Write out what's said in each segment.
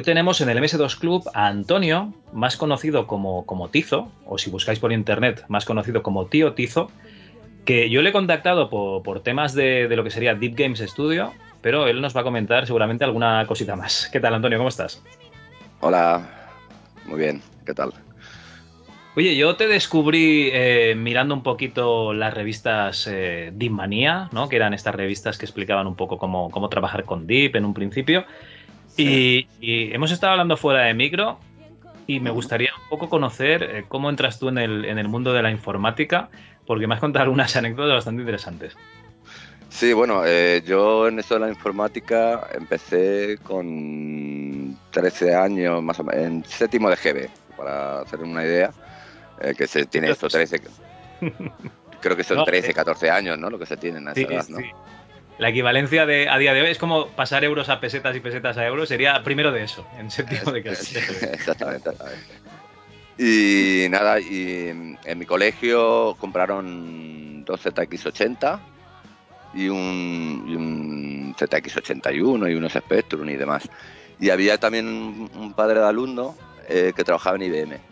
Hoy tenemos en el MS2 Club a Antonio, más conocido como, como Tizo, o si buscáis por internet, más conocido como Tío Tizo, que yo le he contactado por, por temas de, de lo que sería Deep Games Studio, pero él nos va a comentar seguramente alguna cosita más. ¿Qué tal, Antonio? ¿Cómo estás? Hola, muy bien, ¿qué tal? Oye, yo te descubrí eh, mirando un poquito las revistas eh, Deep Manía, ¿no? que eran estas revistas que explicaban un poco cómo, cómo trabajar con Deep en un principio. Y, y hemos estado hablando fuera de micro y me gustaría un poco conocer eh, cómo entras tú en el, en el mundo de la informática, porque me has contado algunas anécdotas bastante interesantes. Sí, bueno, eh, yo en esto de la informática empecé con 13 años, más o menos, en séptimo de GB, para hacer una idea, eh, que se tiene esto, 13, creo que son No, 13, eh. 14 años, ¿no? Lo que se tienen a esa Sí, edad, ¿no? sí. La equivalencia de, a día de hoy es como pasar euros a pesetas y pesetas a euros, sería primero de eso, en séptimo de clase. Exactamente. exactamente. Y nada, y en mi colegio compraron dos ZX80 y un, y un ZX81 y unos Spectrum y demás. Y había también un, un padre de alumno eh, que trabajaba en IBM.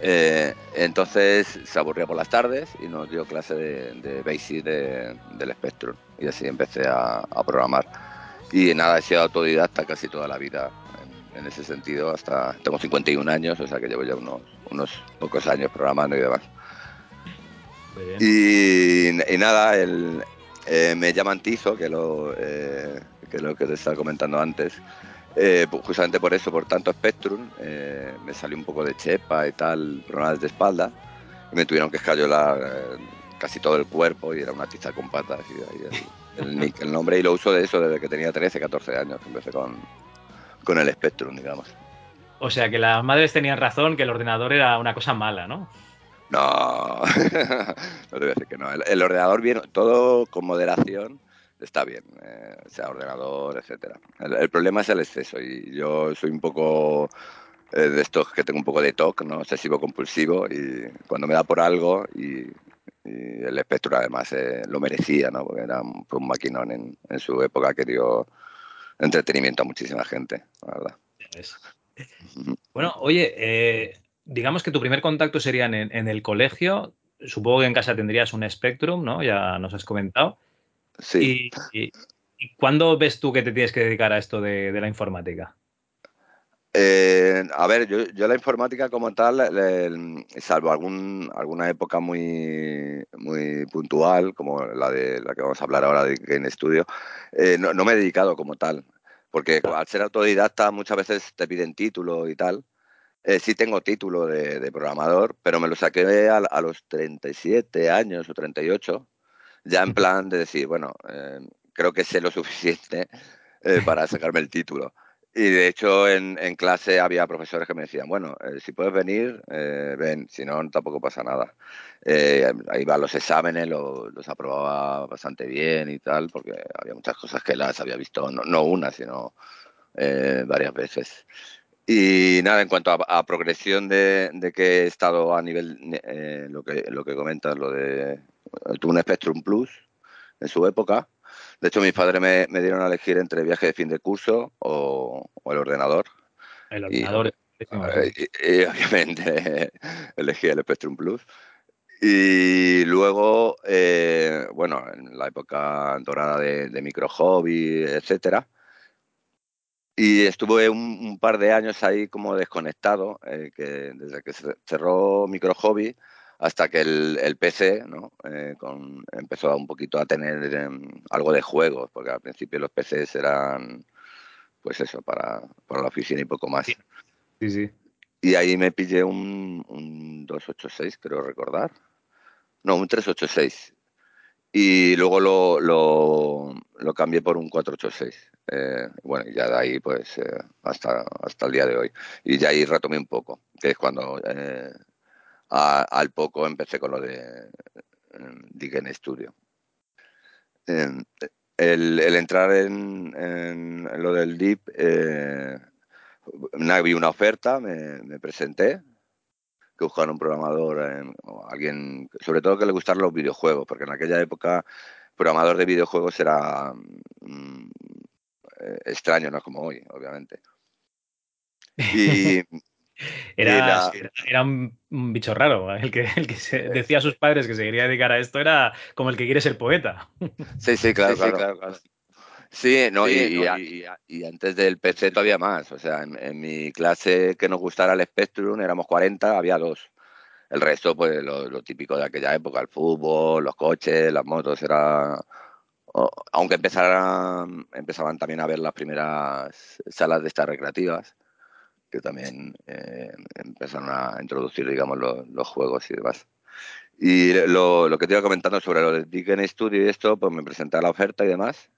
Eh, entonces se aburría por las tardes y nos dio clase de, de Basic de- del Spectrum. Y así empecé a, a programar. Y nada, he sido autodidacta casi toda la vida en, en ese sentido. Hasta tengo 51 años, o sea que llevo ya unos, unos pocos años programando y demás. Y, y nada, el, eh, me llaman Tizo, que lo, eh, que lo que te estaba comentando antes. Eh, pues justamente por eso, por tanto Spectrum, eh, me salió un poco de chepa y tal, problemas de espalda, y me tuvieron que escayolar eh, casi todo el cuerpo y era una tiza con patas y ahí el, el nick, el nombre, y lo uso de eso desde que tenía 13, 14 años, que empecé con, con el Spectrum, digamos. O sea que las madres tenían razón, que el ordenador era una cosa mala, ¿no? No, no te voy a decir que no. El, el ordenador bien, todo con moderación está bien, eh, sea ordenador, etcétera. El, el problema es el exceso y yo soy un poco eh, de estos que tengo un poco de TOC, ¿no? Obsesivo compulsivo y cuando me da por algo y, y el espectro además eh, lo merecía, ¿no? Porque era un, maquinón en, en su época que dio entretenimiento a muchísima gente, la verdad. Bueno, oye, eh, digamos que tu primer contacto sería en, en el colegio. Supongo que en casa tendrías un Spectrum, ¿no? Ya nos has comentado. Sí. Y, y- ¿y cuándo ves tú que te tienes que dedicar a esto de, de la informática? Eh, a ver, yo, yo la informática como tal, le- salvo algún, alguna época muy, muy puntual, como la de la que vamos a hablar ahora de Game Studio, eh, no, no me he dedicado como tal, porque al ser autodidacta muchas veces te piden título y tal. Eh, sí tengo título de, de programador, pero me lo saqué a, a los 37 años o 38, ya en plan de decir, bueno, eh, creo que sé lo suficiente eh, para sacarme el título. Y de hecho en, en clase había profesores que me decían, bueno, eh, si puedes venir, eh, ven, si no, tampoco pasa nada. Eh, ahí a los exámenes, lo- los aprobaba bastante bien y tal, porque había muchas cosas que las había visto, no, no una, sino eh, varias veces. Y nada, en cuanto a, progresión de, que he estado a nivel, eh, lo, que, lo que comentas, lo de, tuve un Spectrum Plus en su época. De hecho, mis padres me, dieron a elegir entre viaje de fin de curso o, el ordenador. El ordenador. Y, obviamente elegí el Spectrum Plus. Y luego, eh, bueno, en la época dorada de, de micro hobby, etcétera, y estuve un, par de años ahí como desconectado, eh, que desde que cerró Micro Hobby hasta que el, PC ¿no? Eh, con, empezó un poquito a tener em, algo de juegos, porque al principio los PCs eran, pues eso, para, para la oficina y poco más. Sí, sí. Y ahí me pillé un, un 286, creo recordar. No, un 386. Y luego lo, lo, lo cambié por un 486. Eh, bueno, y ya de ahí, pues, eh, hasta, hasta el día de hoy. Y ya ahí retomé un poco, que es cuando eh, al poco empecé con lo de Digen Studio. El, el, entrar en, en, lo del Deep, vi una oferta, me, me presenté, que buscaban un programador, o alguien, sobre todo que le gustaran los videojuegos, porque en aquella época programador de videojuegos era mm, eh, extraño, no como hoy, obviamente. Y, era, era, un, bicho raro. El que, el que decía a sus padres que se quería dedicar a esto era como el que quiere ser poeta. Sí, sí, claro, claro, sí, no, y, antes del PC todavía más. O sea, en, mi clase que nos gustara el Spectrum éramos 40, había dos. El resto, pues lo, lo, típico de aquella época, el fútbol, los coches, las motos, era aunque empezaran, empezaban también a ver las primeras salas de estas recreativas, que también eh, empezaron a introducir, digamos, los, juegos y demás. Y lo, lo, que te iba comentando sobre lo de Dicken Studio y esto, pues me presenté la oferta y demás.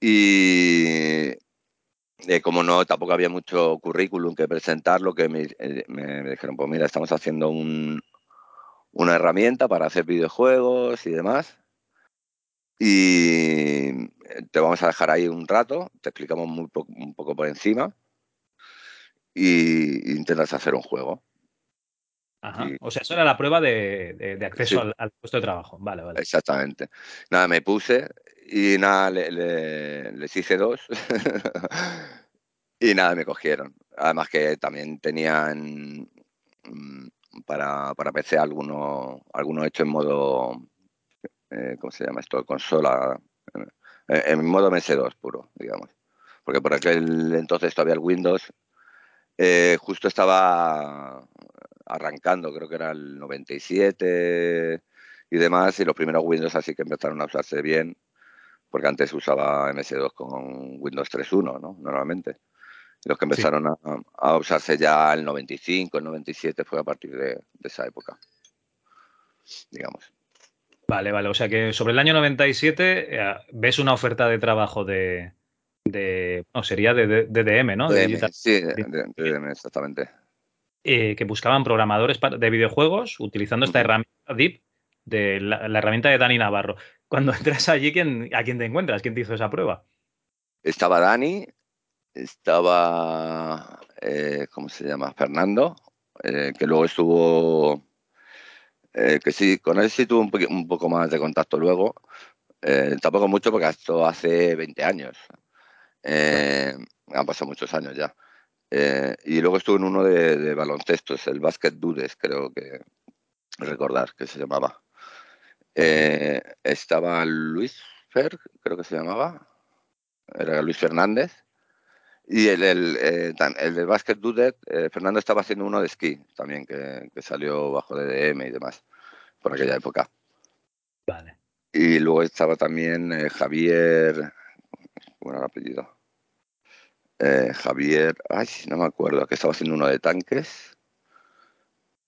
Y eh, como no, tampoco había mucho currículum que presentar, lo que me, eh, me, dijeron, pues mira, estamos haciendo un, una herramienta para hacer videojuegos y demás y te vamos a dejar ahí un rato, te explicamos muy un poco por encima y, intentas hacer un juego. Ajá. o sea, eso era la prueba de, acceso al, puesto de trabajo. Vale, vale. Exactamente. Nada, me puse y nada, les hice dos y nada, me cogieron. Además que también tenían mm, para, para PC alguno, alguno hecho en modo eh, ¿cómo se llama esto? Consola, eh, en modo MS2 puro, digamos. Porque por aquel entonces todavía el Windows eh, justo estaba arrancando, creo que era el 97 y demás, y los primeros Windows así que empezaron a usarse bien, porque antes usaba MS2 con Windows 3.1, ¿no? Normalmente. los que empezaron a, usarse ya el 95, el 97 fue a partir de esa época, digamos. Vale, vale. O sea que sobre el año 97 eh, ves una oferta de trabajo de. No, sería de, DDM, ¿no? sí, de, DDM, exactamente. Eh, que buscaban programadores de videojuegos utilizando esta herramienta DIP, de la, herramienta de Dani Navarro. Cuando entras allí, ¿quién, ¿a quién te encuentras? ¿Quién te hizo esa prueba? Estaba Dani, estaba. Eh, ¿Cómo se llama? Fernando, que luego estuvo eh, que sí, con él sí tuve un, poco más de contacto luego. Eh, tampoco mucho porque esto hace 20 años. Eh, han pasado muchos años ya. y luego estuve en uno de, de baloncestos, el Basket Dudes, creo que recordar que se llamaba. estaba Luis Fer, creo que se llamaba. Era Luis Fernández. Y el, el, eh, el del Basket Dudet, eh, Fernando estaba haciendo uno de esquí también, que, salió bajo DDM y demás, por aquella época. Vale. Y luego estaba también eh, Javier, ¿cómo era el apellido? Javier, ay, no me acuerdo, que estaba haciendo uno de tanques.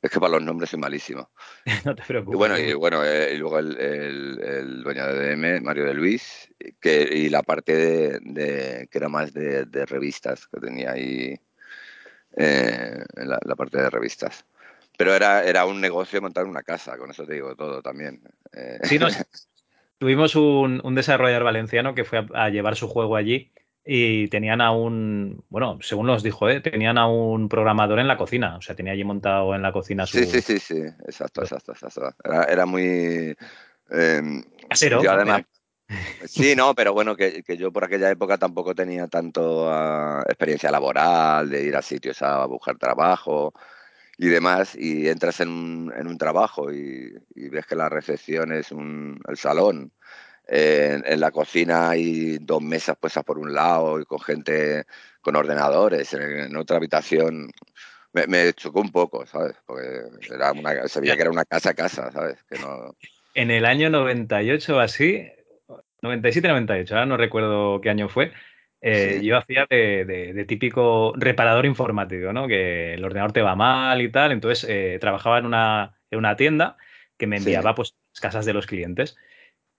Es que para los nombres soy malísimo. no te preocupes. Y bueno, y, bueno, eh, y luego el, el, dueño de DM, Mario de Luis, que, y la parte de, que era más de, revistas, que tenía ahí eh, la, parte de revistas. Pero era, era un negocio montar una casa, con eso te digo todo también. Eh. Sí, tuvimos un, desarrollador valenciano que fue a, llevar su juego allí y tenían a un, bueno, según nos dijo, ¿eh? tenían a un programador en la cocina, o sea, tenía allí montado en la cocina su... Sí, sí, sí, sí, exacto, exacto, exacto. Era, era muy... Eh, Casero. yo además, Sí, no, pero bueno, que, que, yo por aquella época tampoco tenía tanto uh, experiencia laboral, de ir a sitios a buscar trabajo y demás, y entras en un, en un trabajo y, y, ves que la recepción es un, el salón, eh, en, en, la cocina hay dos mesas puestas por un lado y con gente con ordenadores, en, en otra habitación me, me, chocó un poco, ¿sabes? Porque era una, se veía que era una casa a casa, ¿sabes? Que no... En el año 98 o así, 97-98, ahora no recuerdo qué año fue. Eh, sí. Yo hacía de, de, de, típico reparador informático, ¿no? Que el ordenador te va mal y tal. Entonces eh, trabajaba en una, en una, tienda que me enviaba sí. pues las casas de los clientes.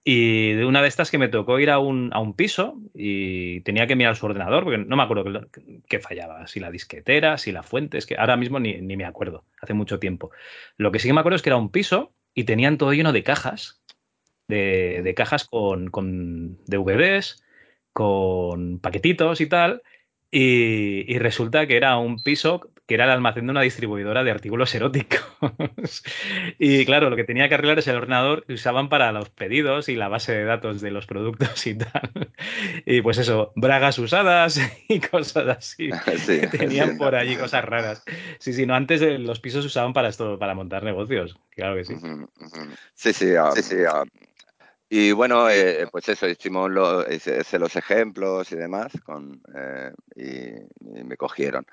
Y de una de estas que me tocó ir a un, a un piso y tenía que mirar su ordenador, porque no me acuerdo qué, qué fallaba, si la disquetera, si la fuente, es que ahora mismo ni, ni me acuerdo, hace mucho tiempo. Lo que sí que me acuerdo es que era un piso y tenían todo lleno de cajas de, de cajas con, con, DVDs, con paquetitos y tal. Y, y, resulta que era un piso que era el almacén de una distribuidora de artículos eróticos. y claro, lo que tenía que arreglar es el ordenador que usaban para los pedidos y la base de datos de los productos y tal. Y pues eso, bragas usadas y cosas así. Sí, Tenían sí, por allí cosas raras. Sí, sí, no, antes los pisos usaban para esto, para montar negocios. Claro que sí. Sí, sí, um, sí, sí. Um, y bueno, eh, pues eso, hicimos lo, hice los ejemplos y demás con, eh, y, y, me cogieron.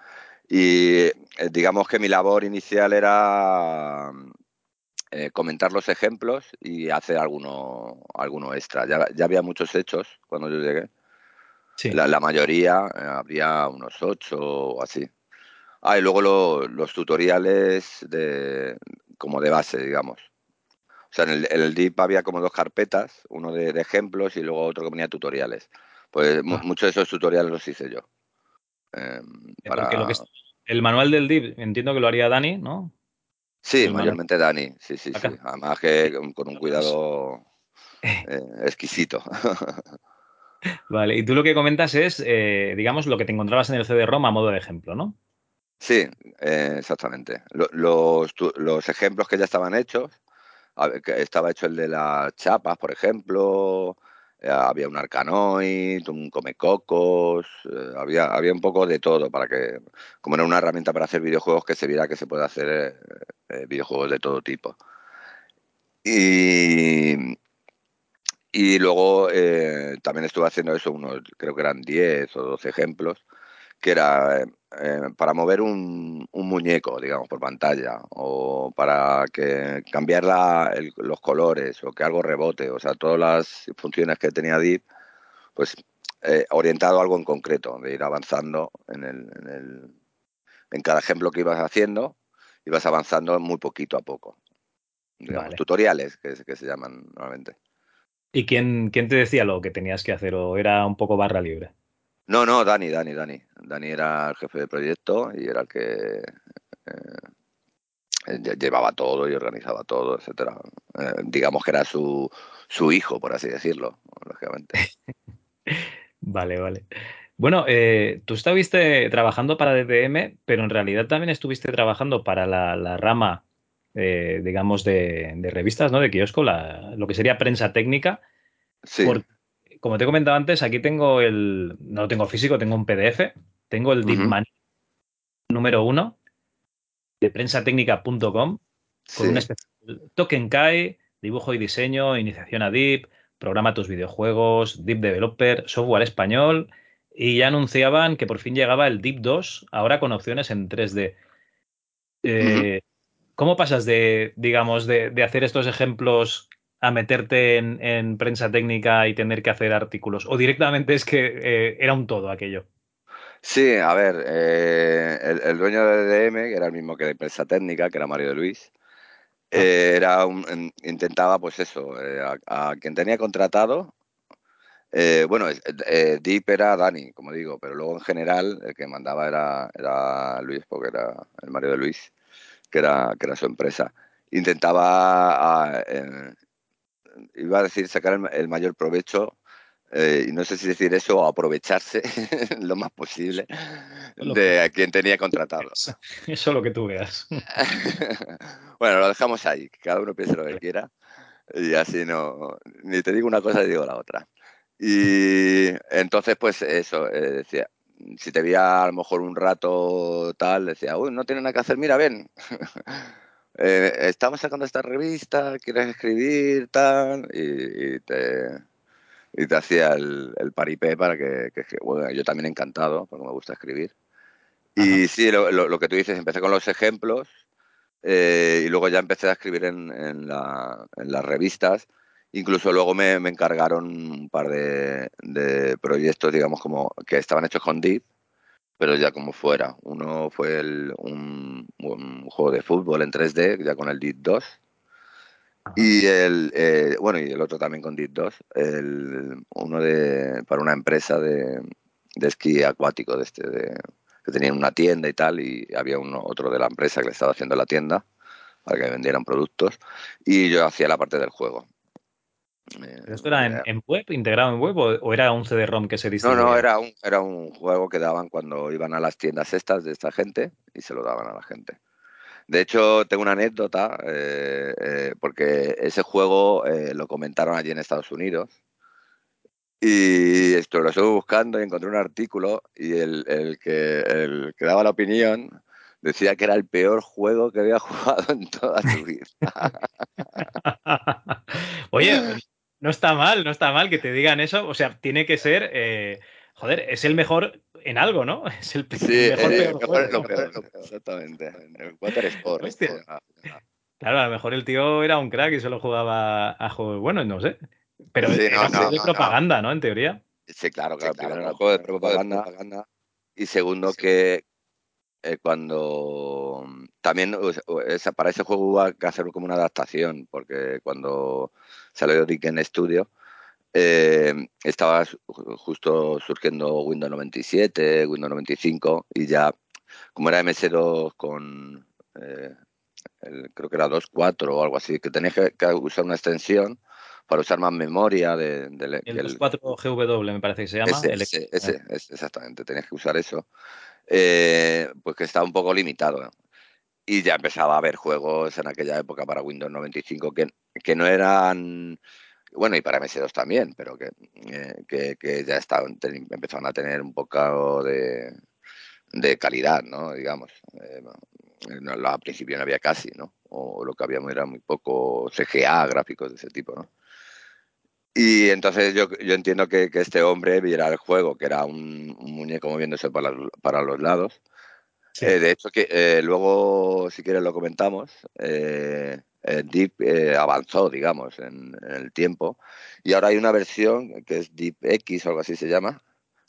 Y eh, digamos que mi labor inicial era eh, comentar los ejemplos y hacer alguno, alguno extra. Ya, ya había muchos hechos cuando yo llegué. Sí. La, la, mayoría, eh, habría unos ocho o así. Ah, y luego lo, los tutoriales de, como de base, digamos. O sea, en el, en el DIP había como dos carpetas, uno de, de, ejemplos y luego otro que ponía tutoriales. Pues ah. muchos de esos tutoriales los hice yo. Eh, para... lo que es, el manual del DIP entiendo que lo haría Dani, ¿no? Sí, el mayormente manual... Dani, sí, sí, Acá. sí. Además que con un cuidado eh, exquisito. Vale, y tú lo que comentas es, eh, digamos, lo que te encontrabas en el CD-ROM a modo de ejemplo, ¿no? Sí, eh, exactamente. Los, los, ejemplos que ya estaban hechos, estaba hecho el de las chapas, por ejemplo, eh, había un arcanoid, un comecocos, eh, había, había un poco de todo para que, como era una herramienta para hacer videojuegos, que se viera que se puede hacer eh, videojuegos de todo tipo. Y, y luego también estuve haciendo eso, unos, creo que eran 10 o 12 ejemplos, que era eh, para mover un, un, muñeco, digamos, por pantalla, o para que cambiar la, el, los colores, o que algo rebote, o sea, todas las funciones que tenía Deep, pues eh, orientado a algo en concreto, de ir avanzando en, el, en, el, en cada ejemplo que ibas haciendo, ibas avanzando muy poquito a poco. Digamos, vale. tutoriales que, que se llaman normalmente. ¿Y quién, quién te decía lo que tenías que hacer o era un poco barra libre? No, no, Dani, Dani, Dani. Dani era el jefe de proyecto y era el que eh, llevaba todo y organizaba todo, etcétera. Eh, digamos que era su, su hijo, por así decirlo, lógicamente. vale, vale. Bueno, eh, tú estuviste trabajando para DTM, pero en realidad también estuviste trabajando para la, la rama, eh, digamos, de, de, revistas, ¿no? De kiosco, la, lo que sería prensa técnica. Sí. Como te he comentado antes, aquí tengo el. No lo tengo físico, tengo un PDF. Tengo el uh -huh. número uno de prensatecnica.com con sí. un especial Token Kai, dibujo y diseño, iniciación a Deep, programa tus videojuegos, Deep Developer, software español. Y ya anunciaban que por fin llegaba el Deep 2, ahora con opciones en 3D. Eh, uh -huh. ¿Cómo pasas de, digamos, de, de hacer estos ejemplos a meterte en, en, prensa técnica y tener que hacer artículos? ¿O directamente es que eh, era un todo aquello? Sí, a ver, eh, el, el, dueño de DM, que era el mismo que de prensa técnica, que era Mario de Luis, eh, era un, intentaba, pues eso, eh, a, a, quien tenía contratado, eh, bueno, Deep era Dani, como digo, pero luego en general el que mandaba era, era Luis, porque era el Mario de Luis, que era, que era su empresa. Intentaba a, iba a decir sacar el, el mayor provecho eh, y no sé si decir eso o aprovecharse lo más posible Lo de que- a quien tenía contratado. Eso es lo que tú veas. bueno, lo dejamos ahí, que cada uno piense lo que quiera y así no, ni te digo una cosa ni digo la otra. Y entonces, pues eso, eh, decía, si te veía a lo mejor un rato tal, decía, uy, no tiene nada que hacer, mira, ven. Eh, estamos sacando esta revista, quieres escribir, tal, y, y te, y te hacía el, el paripé para que, que- bueno, yo también encantado, porque me gusta escribir. Y sí, lo, lo- lo que tú dices, empecé con los ejemplos eh, y luego ya empecé a escribir en, en la- en las revistas. Incluso luego me, me encargaron un par de, de proyectos, digamos, como que estaban hechos con Deep, pero ya como fuera. Uno fue el- un, un juego de fútbol en 3D, ya con el Deep 2. Y el, eh, bueno, y el otro también con Deep 2, el, uno de, para una empresa de, de esquí acuático, de este, de, que tenían una tienda y tal, y había uno, otro de la empresa que le estaba haciendo la tienda para que vendieran productos, y yo hacía la parte del juego. Eh, ¿Pero esto era en, en web, integrado en web, o, o era un CD-ROM que se no, distribuía? no, era un, era un juego que daban cuando iban a las tiendas estas de esta gente y se lo daban a la gente. De hecho, tengo una anécdota, eh, eh, porque ese juego eh, lo comentaron allí en Estados Unidos. Y esto lo estuve buscando y encontré un artículo y el, el que, el que daba la opinión decía que era el peor juego que había jugado en toda su vida. Oye, no está mal, no está mal que te digan eso. O sea, tiene que ser. eh, joder, es el mejor en algo, ¿no? Es el, Sí, el mejor eh, peor mejor juego. es lo peor, exactamente. El Water Sport. Hostia. Claro, a lo mejor el tío era un crack y solo jugaba a juegos buenos, no sé. Pero Sí, era no, de no, propaganda, ¿no? En teoría. Sí, claro, claro. Primero era un juego de propaganda y segundo que eh, cuando también o sea, o esa- para ese juego hubo que hacer como una adaptación porque cuando salió Dickens Studio eh, estaba justo surgiendo Windows 97, Windows 95 y ya como era MS2 con eh, el- creo que era 2.4 o algo así, que tenías que, que usar una extensión para usar más memoria de, del- El del- 24 GW me parece que se llama. ese, el- ese, exactamente, tenías que usar eso. Eh, pues que estaba un poco limitado. Y ya empezaba a haber juegos en aquella época para Windows 95 que, que no eran. Bueno, y para MS2 también, pero que, eh, que, que ya estaban, empezaban a tener un poco de, de calidad, ¿no? Digamos. Eh, no, al principio no había casi, ¿no? O lo que había era muy poco CGA, gráficos de ese tipo, ¿no? Y entonces yo, yo entiendo que, que este hombre viera el juego, que era un, un muñeco moviéndose para, para los lados. Eh, de hecho, que eh, luego, si quieres, lo comentamos. eh, eh, Deep eh, avanzó, digamos, en, en el tiempo. Y ahora hay una versión que es Deep X o algo así se llama.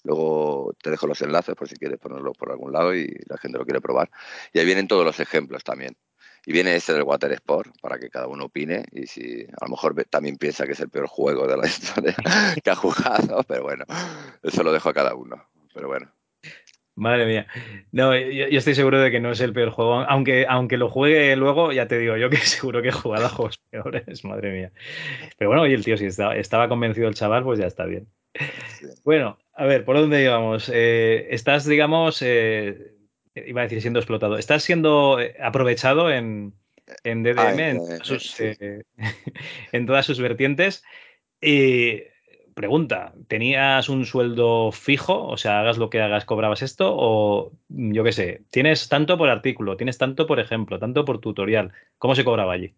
Luego te dejo los enlaces por si quieres ponerlo por algún lado y la gente lo quiere probar. Y ahí vienen todos los ejemplos también. Y viene ese del Water Sport para que cada uno opine y si a lo mejor también piensa que es el peor juego de la historia que ha jugado, pero bueno, eso lo dejo a cada uno. Pero bueno. Madre mía. No, yo, yo estoy seguro de que no es el peor juego. Aunque, aunque lo juegue luego, ya te digo yo que seguro que he jugado a juegos peores, madre mía. Pero bueno, oye, el tío, si estaba, estaba convencido el chaval, pues ya está bien. Sí. Bueno, a ver, ¿por dónde íbamos? Eh, estás, digamos, eh, iba a decir siendo explotado. ¿Estás siendo eh, aprovechado en, en DDM, en, todas sus, sí. eh, en todas sus vertientes? Y pregunta, ¿tenías un sueldo fijo? O sea, hagas lo que hagas, cobrabas esto, o yo qué sé, tienes tanto por artículo, tienes tanto por ejemplo, tanto por tutorial. ¿Cómo se cobraba allí?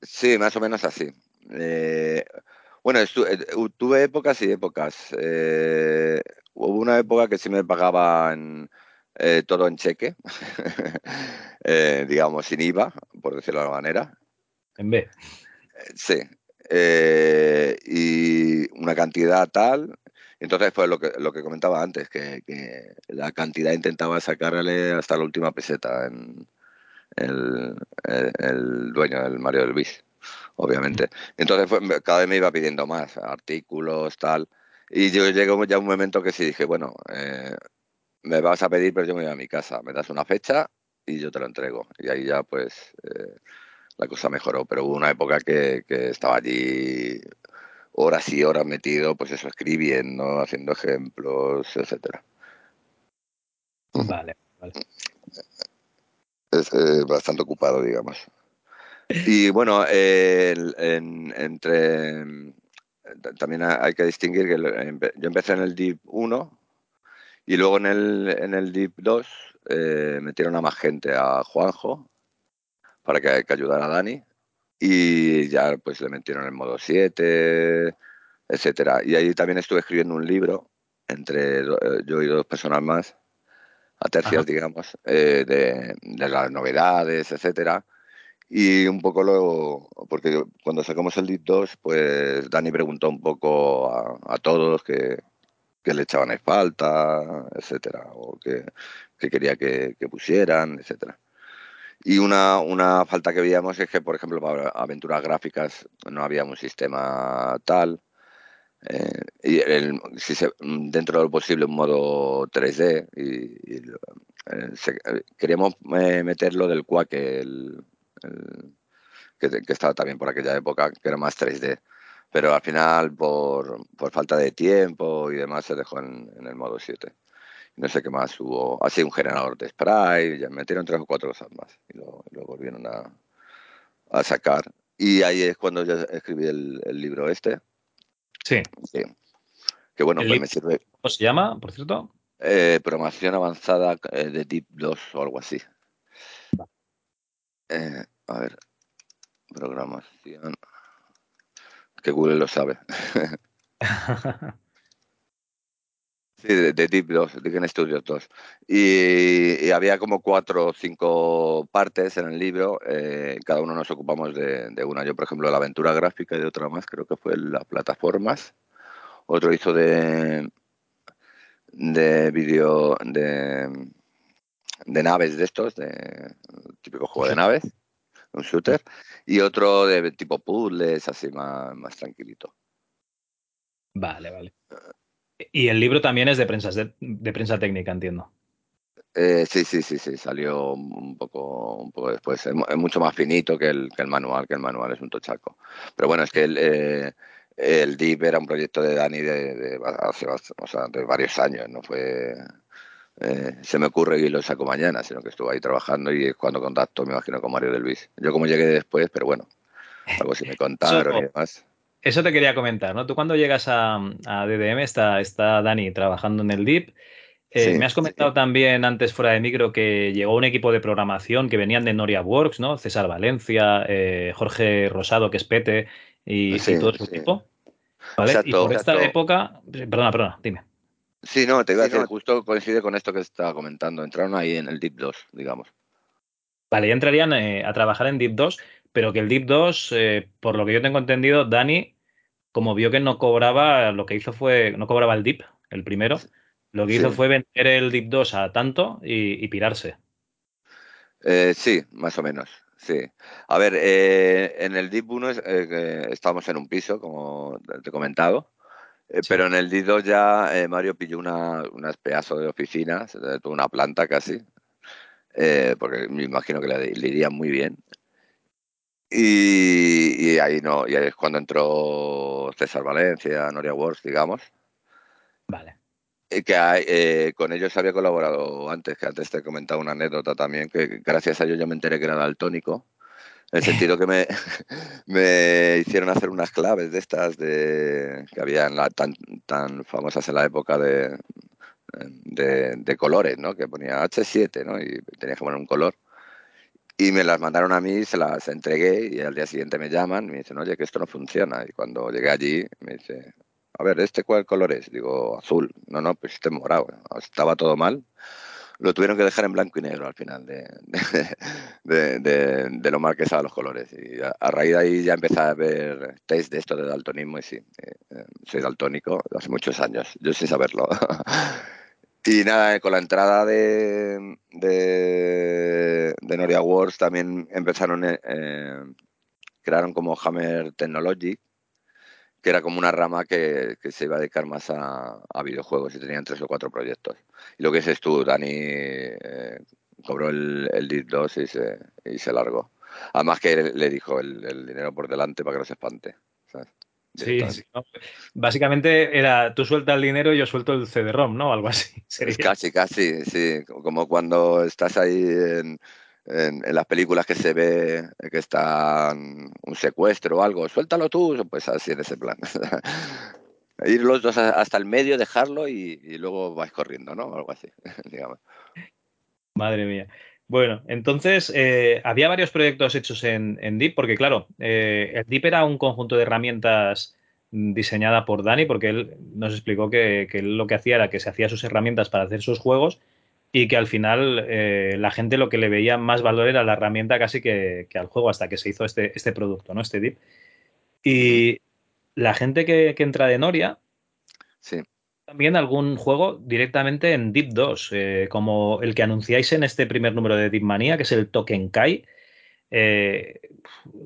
Sí, más o menos así. Eh, bueno, eh, tuve épocas y épocas. Eh, hubo una época que sí me pagaban eh, todo en cheque, digamos, sin IVA, por decirlo de alguna manera. En B. Sí. Eh, y una cantidad tal. Entonces, pues lo que, lo que comentaba antes, que, que la cantidad intentaba sacarle hasta la última peseta en el, el- el dueño del Mario del Bis, obviamente. Entonces, pues, cada vez me iba pidiendo más artículos, tal. Y yo llegó ya un momento que sí dije, bueno, eh, me vas a pedir, pero yo me voy a mi casa. Me das una fecha y yo te lo entrego. Y ahí ya, pues, eh, la cosa mejoró. Pero hubo una época que, que estaba allí horas y horas metido, pues eso, escribiendo, haciendo ejemplos, etcétera. Vale, vale. Es eh, bastante ocupado, digamos. Y bueno, eh, en- entre también hay que distinguir que el- yo empecé en el DIP 1 y luego en el, en el DIP 2 eh, metieron a más gente, a Juanjo, para que, que ayudara a Dani. Y ya pues le metieron el modo 7, etcétera. Y ahí también estuve escribiendo un libro entre do- eh, yo y dos personas más, a tercias, Ajá. digamos, eh, de, de las novedades, etcétera. Y un poco lo, porque cuando sacamos el DIP 2, pues Dani preguntó un poco a, a todos que, que le echaban en falta, etcétera, o que, que quería que, que pusieran, etcétera. Y una, una falta que veíamos es que, por ejemplo, para aventuras gráficas no había un sistema tal. eh, y el- si se- dentro de lo posible un modo 3D y, eh, eh, queríamos eh, meterlo del Quake el, el- que, que estaba también por aquella época que era más 3D pero al final por, por falta de tiempo y demás se dejó en, en el modo 7 no sé qué más hubo. Así un generador de spray ya metieron tres o cuatro cosas más y lo, lo volvieron a, a sacar. Y ahí es cuando yo escribí el, el libro este. Sí. que, que bueno ¿El pues me sirve. ¿Cómo se llama, por cierto? eh, programación avanzada eh, de Deep 2 o algo así. Eh, a ver. Programación. Que Google lo sabe Sí, de, de Deep 2, de Studios 2. Y, y había como cuatro o cinco partes en el libro, eh, cada uno nos ocupamos de, de una. Yo, por ejemplo, la aventura gráfica y de otra más, creo que fue las plataformas. Otro hizo de, de vídeo, de, de naves de estos, de típico juego de naves, un shooter. Y otro de tipo puzzles, así más, más tranquilito. Vale, vale. Y el libro también es de prensa, de, de prensa técnica, entiendo. Eh, sí, sí, sí, sí, salió un poco, un poco después. Es, mu- es mucho más finito que el, que el manual, que el manual es un tochaco. Pero bueno, es que el, eh, el DIP era un proyecto de Dani de, de hace bast- o sea, de varios años, no fue... eh, se me ocurre y lo saco mañana, sino que estuve ahí trabajando y es cuando contacto, me imagino, con Mario de Luis. Yo como llegué después, pero bueno, algo sí me contaron y demás. Eso te quería comentar, ¿no? Tú cuando llegas a, a DDM está, está Dani trabajando en el DIP. Eh, Sí, me has comentado también antes fuera de micro que llegó un equipo de programación que venían de Noria Works, ¿no? César Valencia, eh, Jorge Rosado, que es Pete, y, Sí, y todo su sí. equipo. ¿Vale? y Exacto, por esta época, perdona, perdona, dime. Sí, no, te iba a decir, no. justo coincide con esto que estaba comentando. Entraron ahí en el DIP 2, digamos. Vale, ya entrarían eh, a trabajar en Deep 2, pero que el Deep 2, eh, por lo que yo tengo entendido, Dani, como vio que no cobraba, lo que hizo fue, no cobraba el Deep, el primero, lo que hizo fue vender el Deep 2 a tanto y, y pirarse. Eh, sí, más o menos, sí. A ver, eh, en el DIP 1 es, eh, estábamos en un piso, como te he comentado, eh, Sí. pero en el DIP 2 ya Mario pilló una, unas pedazos de oficinas, una planta casi, porque me imagino que le, le iría muy bien. Y, y ahí no, y ahí es cuando entró César Valencia, Noria Wars, digamos. Vale. Y que hay, eh, con ellos había colaborado antes, que antes te he comentado una anécdota también, que gracias a ellos yo me enteré que era daltónico, en el sentido que me, me hicieron hacer unas claves de estas de, que habían la, tan, tan famosas en la época de, de, de colores, ¿no? que ponía H7 ¿no? y tenías que poner un color. Y me las mandaron a mí, se las entregué y al día siguiente me llaman y me dicen, oye, que esto no funciona. Y cuando llegué allí me dice, a ver, ¿este cuál color es? Digo, azul. No, no, pues este es morado. Estaba todo mal. Lo tuvieron que dejar en blanco y negro al final de, de, de, de lo mal que estaban los colores. Y a, raíz de ahí ya empecé a ver test de esto de daltonismo y sí, eh, soy daltónico hace muchos años, yo sin saberlo. Y nada, con la entrada de, de, de Noria Wars también empezaron, eh, crearon como Hammer Technology, que era como una rama que, que se iba a dedicar más a, a, videojuegos y tenían tres o cuatro proyectos. Y lo que dices tú, Dani eh, cobró el, el DIT 2 y se, y se largó. Además que le dijo el, el, dinero por delante para que no se espante. ¿sabes? Sí, sí ¿no? básicamente era tú sueltas el dinero y yo suelto el CD-ROM, ¿no? Algo así. Sería. Es casi, casi, sí. Como cuando estás ahí en, en, en, las películas que se ve que está un secuestro o algo, suéltalo tú, pues así en ese plan. Ir los dos hasta el medio, dejarlo y, y luego vais corriendo, ¿no? Algo así, digamos. Madre mía. Bueno, entonces eh, había varios proyectos hechos en, en Deep, porque claro, eh, el Deep era un conjunto de herramientas diseñada por Dani, porque él nos explicó que, que, él lo que hacía era que se hacía sus herramientas para hacer sus juegos y que al final eh, la gente lo que le veía más valor era la herramienta casi que, que al juego hasta que se hizo este, este, producto, ¿no? Este Deep. Y la gente que, que entra de Noria, sí también algún juego directamente en Deep 2, eh, como el que anunciáis en este primer número de Deep Manía, que es el Token Kai. Eh,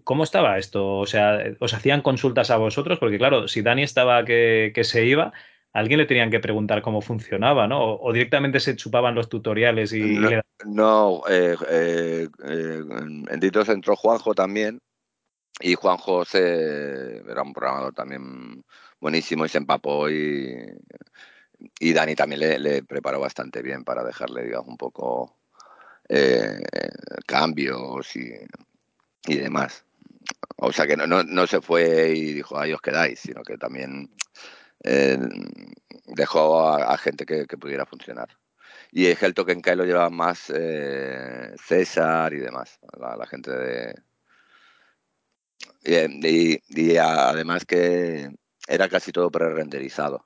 ¿Cómo estaba esto? O sea, ¿os hacían consultas a vosotros? Porque claro, si Dani estaba que, que se iba, a alguien le tenían que preguntar cómo funcionaba, ¿no? O, o directamente se chupaban los tutoriales y... No, y le... no eh, eh, en Deep 2 entró Juanjo también, y Juanjo se, era un programador también buenísimo y se empapó y, y Dani también le, preparó bastante bien para dejarle, digamos, un poco eh, cambios y, y, demás. O sea que no, no, no, se fue y dijo, ahí os quedáis, sino que también eh, dejó a, gente que, que, pudiera funcionar. Y el Token Kai lo llevaba más eh, César y demás, la, la gente de, y, y, además que era casi todo pre-renderizado.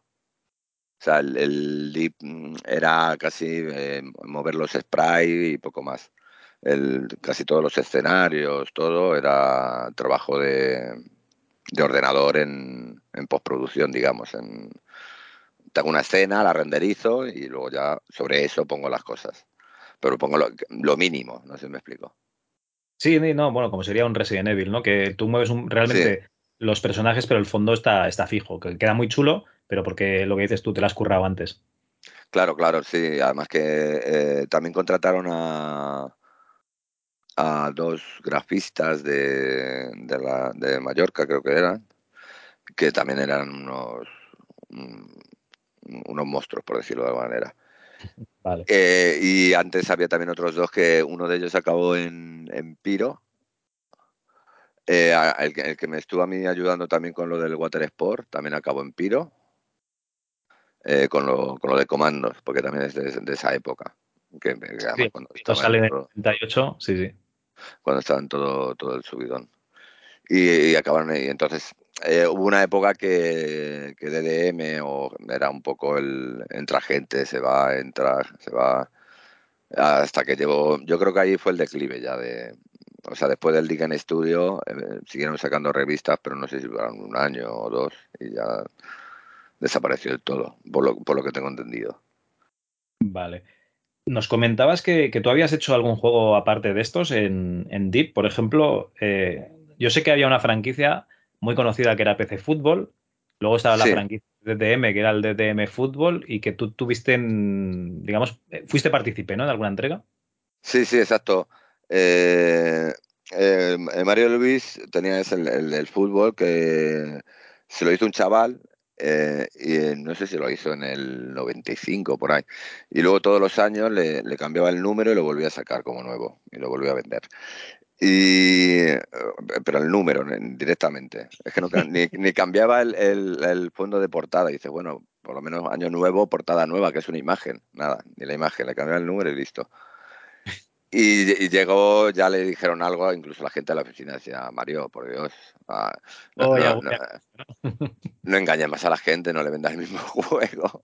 O sea, el, el, Deep era casi eh, mover los sprites y poco más. El, casi todos los escenarios, todo era trabajo de, de ordenador en, en, postproducción, digamos. En, tengo una escena, la renderizo y luego ya sobre eso pongo las cosas. Pero pongo lo, lo mínimo, no sé si me explico. Sí, no, bueno, como sería un Resident Evil, ¿no? Que tú mueves un, realmente sí. Los personajes, pero el fondo está, está fijo, que queda muy chulo, pero porque lo que dices tú te lo has currado antes. Claro, claro, sí. Además que eh, también contrataron a, a dos grafistas de, de, la, de Mallorca, creo que eran, que también eran unos, unos monstruos, por decirlo de alguna manera. Vale. Eh, y antes había también otros dos que uno de ellos acabó en, en Piro. Eh, el, el, que me estuvo a mí ayudando también con lo del Water Sport también acabó en Piro. Eh, con, lo, con, lo, de comandos, porque también es de, de esa época. Que, que sí, cuando esto sale en el 38, sí, sí. Cuando estaba en todo, todo el subidón. Y, y acabaron y entonces eh, hubo una época que, que, DDM o era un poco el entra gente, se va, entra, se va, hasta que llevó, yo creo que ahí fue el declive ya de, o sea, después del Digan Studio eh, siguieron sacando revistas, pero no sé si duraron un año o dos y ya desapareció del todo, por lo, por lo que tengo entendido. Vale. Nos comentabas que, que, tú habías hecho algún juego aparte de estos en, en Deep, por ejemplo, eh, yo sé que había una franquicia muy conocida que era PC Fútbol. Luego estaba la sí. franquicia DTM, que era el DTM Fútbol, y que tú tuviste, en, digamos, fuiste partícipe, ¿no? De alguna entrega. Sí, sí, exacto. Eh, eh, Mario Luis tenía ese, el, el, fútbol que se lo hizo un chaval. Eh, y no sé si lo hizo en el 95 por ahí. Y luego todos los años le, cambiaba el número y lo volvía a sacar como nuevo y lo volvía a vender. Y, pero el número directamente. Es que no, ni, ni, cambiaba el, el, fondo de portada. Dice, bueno, por lo menos año nuevo, portada nueva, que es una imagen. Nada, ni la imagen, le cambiaba el número y listo. Y, y llegó, ya le dijeron algo, incluso la gente de la oficina decía, Mario, por Dios, ah, no, oh, no, no, no, engañes más a la gente, no le vendas el mismo juego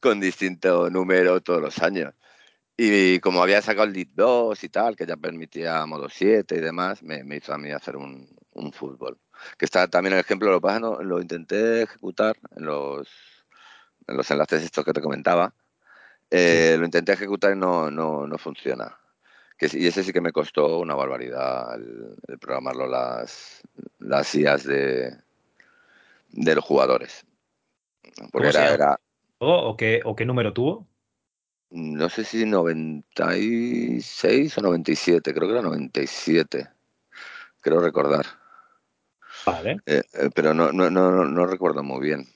con distinto número todos los años. Y como había sacado el DIT 2 y tal, que ya permitía modo 7 y demás, me, me hizo a mí hacer un, un, fútbol. Que está también el ejemplo, lo pasa no, lo intenté ejecutar en los, en los enlaces estos que te comentaba. Eh, sí. Lo intenté ejecutar y no, no, no funciona. Que, y ese sí que me costó una barbaridad el, el programarlo las, las IAs de, de los jugadores. Porque era, era... ¿O, qué, ¿O qué número tuvo? no sé si 96 o 97, creo que era 97, creo recordar. Vale. Eh, eh, pero no, no, no, no recuerdo muy bien,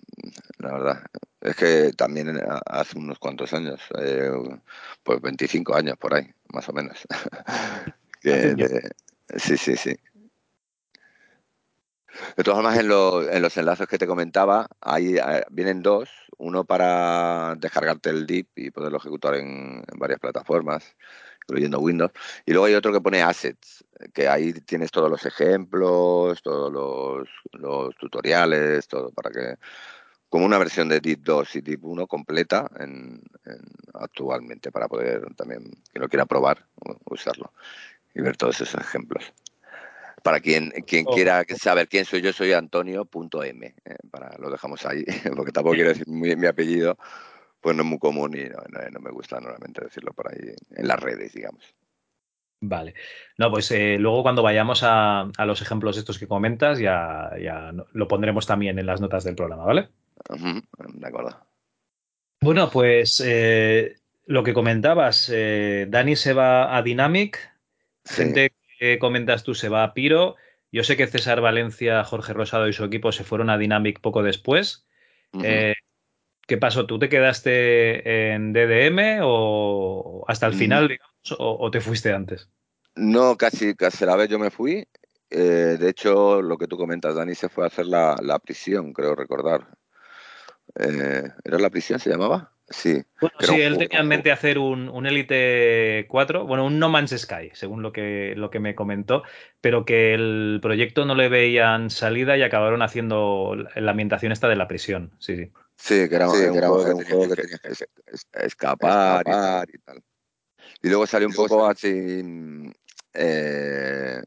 la verdad. Es que también eh, hace unos cuantos años, eh, pues 25 años por ahí, más o menos. Que Hace de- sí, sí, sí. De todas formas, en, lo- en los enlaces que te comentaba, ahí eh, vienen dos. Uno para descargarte el DIP y poderlo ejecutar en, en varias plataformas, incluyendo Windows. Y luego hay otro que pone Assets, que ahí tienes todos los ejemplos, todos los, los tutoriales, todo para que... Como una versión de DIP 2 y DIP 1 completa en, en- actualmente para poder también, quien lo quiera probar, usarlo y ver todos esos ejemplos. Para quien, quien Oh. quiera saber quién soy yo, soy Antonio.m. eh, para lo dejamos ahí, porque tampoco quiero decir mi, mi apellido, pues no es muy común y no, no- no me gusta normalmente decirlo por ahí en las redes, digamos. Vale. No, pues eh, luego cuando vayamos a, a los ejemplos estos que comentas, ya, ya lo pondremos también en las notas del programa, ¿vale? De acuerdo. Bueno, pues eh, lo que comentabas, eh, Dani se va a Dynamic, Sí. gente que comentas tú se va a Piro. Yo sé que César Valencia, Jorge Rosado y su equipo se fueron a Dynamic poco después. Eh, ¿Qué pasó? ¿Tú te quedaste en DDM o hasta el Mm. final, digamos, o, o te fuiste antes? No, casi, casi la vez yo me fui. Eh, de hecho, lo que tú comentas, Dani se fue a hacer la, la prisión, creo recordar. Eh, ¿Era la prisión, se llamaba? Sí. Bueno, era sí, un él tenía en mente hacer un, un Elite 4, bueno, un No Man's Sky, según lo que, lo que me comentó, pero que el proyecto no le veían salida y acabaron haciendo la ambientación esta de la prisión. Sí, sí. Sí, que era, Sí, era que un era un juego que juego tenías que que, tenías que es- es- escapar, y, tal, y tal. Y luego salió un poco así mm, eh,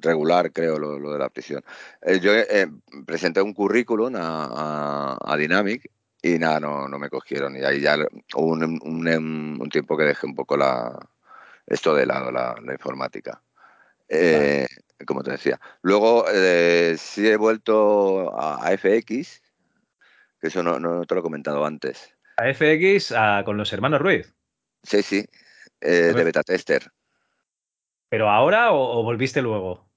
regular, creo, lo, lo de la prisión. Eh, yo eh, presenté un currículum a, a- a Dynamic y nada, no, no me cogieron. Y ahí ya hubo un, un- un tiempo que dejé un poco la, esto de lado, la, la informática. Eh, Como te decía. Luego eh, sí he vuelto a, a FX, que eso no, no te lo he comentado antes. A FX a- con los hermanos Ruiz. Sí, sí, eh, de beta tester. ¿Pero ahora o, o volviste luego?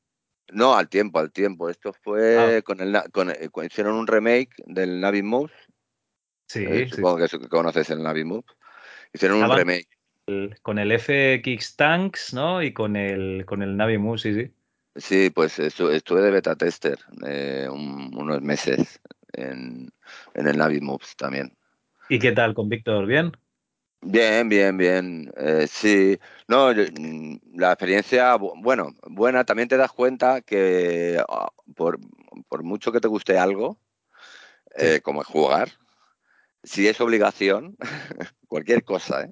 No, al tiempo, al tiempo. Esto fue con el con, eh, cuando hicieron un remake del Navi Moves. Sí, eh, sí. supongo que, eso- que conoces el Navi Move. Hicieron un remake. El- con el FX Tanks, ¿no? Y con el, con el Navi Mu, sí, sí. Sí, pues estu- estuve de beta tester eh, un- unos meses en, en el Navi Moves también. ¿Y qué tal con Víctor? ¿Bien? Bien, bien, bien. Eh, sí, no, yo- mm, la experiencia, bu- bueno, buena. También te das cuenta que ah, por, por mucho que te guste algo, eh, como es jugar, si es obligación, cualquier cosa, ¿eh?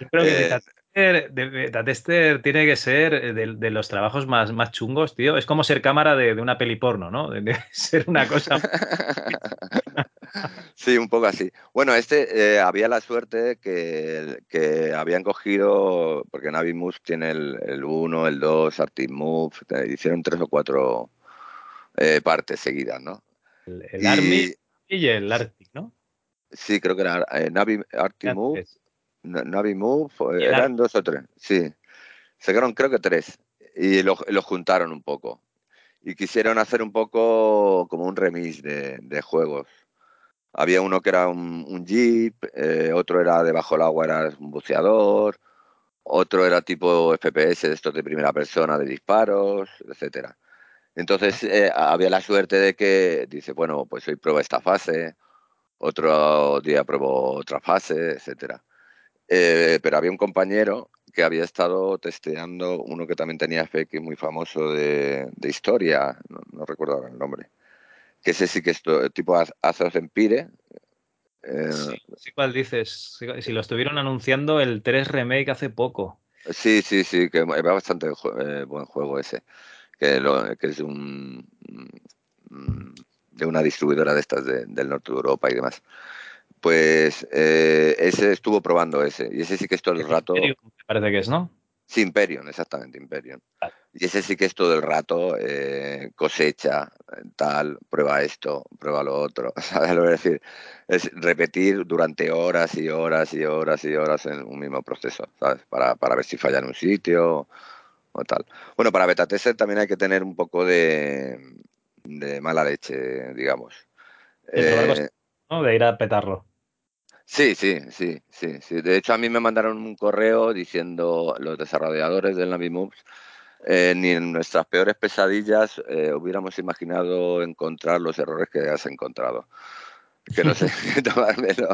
Yo creo que Eh, beta tester, de- beta tester tiene que ser eh, de, de los trabajos más, más chungos, tío. Es como ser cámara de, de una peli porno, ¿no? De, de ser una cosa. Sí, un poco así. Bueno, este eh, había la suerte que, que habían cogido, porque Navi Move tiene el, el 1, el 2, Arctic Move, te- hicieron tres o cuatro eh, partes seguidas, ¿no? El, el Y- Army y el Arctic, ¿no? Sí, creo que era eh, Navi Arctic Move, Navi Move, eh, eran dos o tres, sí. Sacaron creo que tres y lo, lo juntaron un poco. Y quisieron hacer un poco como un remix de, de juegos. Había uno que era un, un jeep, eh, otro era debajo del agua, era un buceador, otro era tipo FPS de estos de primera persona, de disparos, etcétera. Entonces eh, había la suerte de que dice, bueno, pues hoy prueba esta fase, otro día pruebo otra fase, etcétera. Eh, pero había un compañero que había estado testeando uno que también tenía FX muy famoso de, de historia, no, no recuerdo ahora el nombre, que ese sí que es to- tipo Az- Azos Empire. eh, Sí, sí, ¿cuál dices? Sí, Si lo estuvieron anunciando el 3 Remake hace poco. Sí, sí, sí, que es bastante eh, buen juego ese, que, lo- que es un, mm, de una distribuidora de estas de- del norte de Europa y demás. Pues eh, ese estuvo probando ese, y ese sí que es todo el rato. Parece que es, ¿no? Sí, Imperium, exactamente, Imperium. Vale. Y ese sí que es todo el rato eh, cosecha, eh, tal, prueba esto, prueba lo otro. ¿Sabes lo que es decir? Es repetir durante horas y horas y horas y horas en un mismo proceso, ¿sabes? Para, para ver si falla en un sitio o tal. Bueno, para beta tester también hay que tener un poco de, de mala leche, digamos. Eh, ¿no? De ir a petarlo. Sí, sí, sí, sí, sí. De hecho, a mí me mandaron un correo diciendo los desarrolladores del Navi Moves, eh, ni en nuestras peores pesadillas eh, hubiéramos imaginado encontrar los errores que has encontrado. Que no sé tomármelo.